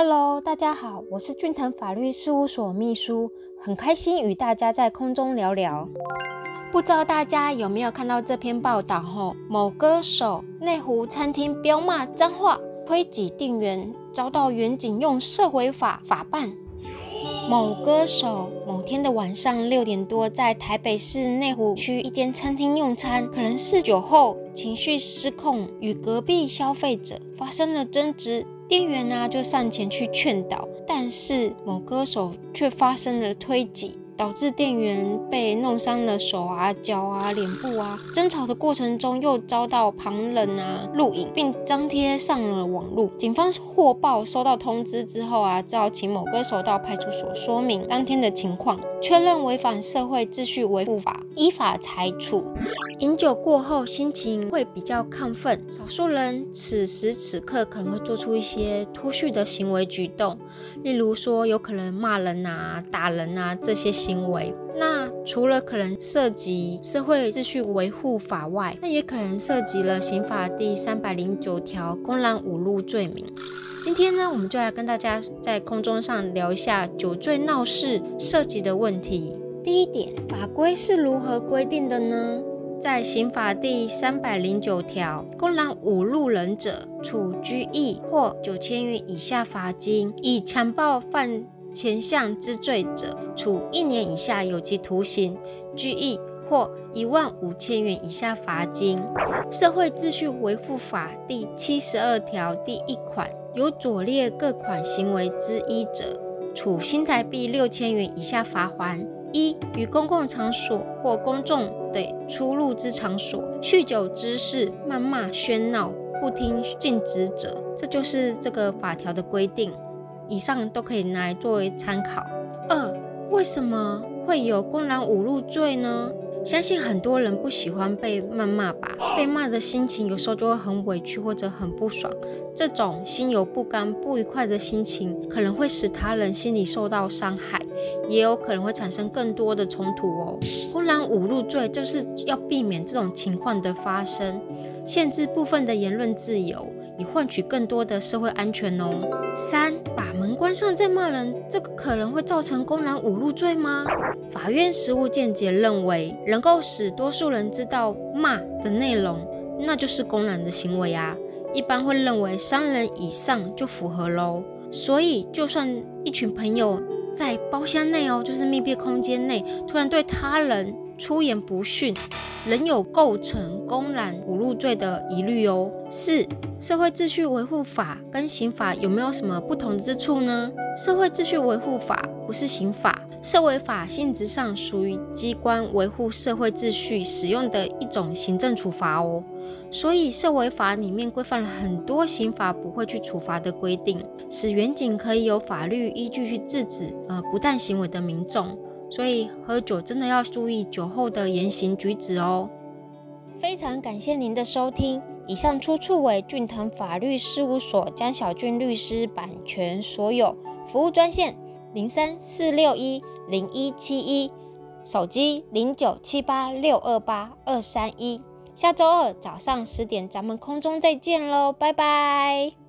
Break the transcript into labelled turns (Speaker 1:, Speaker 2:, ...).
Speaker 1: Hello，大家好，我是俊腾法律事务所秘书，很开心与大家在空中聊聊。不知道大家有没有看到这篇报道？后某歌手内湖餐厅飙骂脏话，推挤店员，遭到远警用社会法法办。某歌手某天的晚上六点多，在台北市内湖区一间餐厅用餐，可能是酒后情绪失控，与隔壁消费者发生了争执。店员呢就上前去劝导，但是某歌手却发生了推挤。导致店员被弄伤了手啊、脚啊、脸部啊。争吵的过程中，又遭到旁人啊录影，并张贴上了网络。警方获报收到通知之后啊，只好请某歌手到派出所说明当天的情况，确认违反社会秩序维护法，依法裁处。饮酒过后心情会比较亢奋，少数人此时此刻可能会做出一些脱序的行为举动，例如说有可能骂人啊、打人啊这些。行为，那除了可能涉及社会秩序维护法外，那也可能涉及了刑法第三百零九条公然侮辱罪名。今天呢，我们就来跟大家在空中上聊一下酒醉闹事涉及的问题。第一点，法规是如何规定的呢？在刑法第三百零九条，公然侮辱人者，处拘役或九千元以下罚金；以强暴犯。前项之罪者，处一年以下有期徒刑、拘役或一万五千元以下罚金。社会秩序维护法第七十二条第一款，有左列各款行为之一者，处新台币六千元以下罚还。一、于公共场所或公众的出入之场所，酗酒滋事、谩骂、喧闹、不听禁止者，这就是这个法条的规定。以上都可以拿来作为参考。二，为什么会有公然侮辱罪呢？相信很多人不喜欢被谩骂吧，被骂的心情有时候就会很委屈或者很不爽。这种心有不甘、不愉快的心情，可能会使他人心里受到伤害，也有可能会产生更多的冲突哦。公然侮辱罪就是要避免这种情况的发生，限制部分的言论自由。以换取更多的社会安全哦。三，把门关上再骂人，这个可能会造成公然侮辱罪吗？法院实务见解认为，能够使多数人知道骂的内容，那就是公然的行为啊。一般会认为三人以上就符合喽。所以，就算一群朋友在包厢内哦，就是密闭空间内，突然对他人。出言不逊，仍有构成公然侮辱罪的疑虑哦。四、社会秩序维护法跟刑法有没有什么不同之处呢？社会秩序维护法不是刑法，社维法性质上属于机关维护社会秩序使用的一种行政处罚哦。所以社维法里面规范了很多刑法不会去处罚的规定，使远景可以有法律依据去制止呃不当行为的民众。所以喝酒真的要注意酒后的言行举止哦。非常感谢您的收听，以上出处为俊腾法律事务所江小俊律师版权所有。服务专线零三四六一零一七一，手机零九七八六二八二三一。下周二早上十点，咱们空中再见喽，拜拜。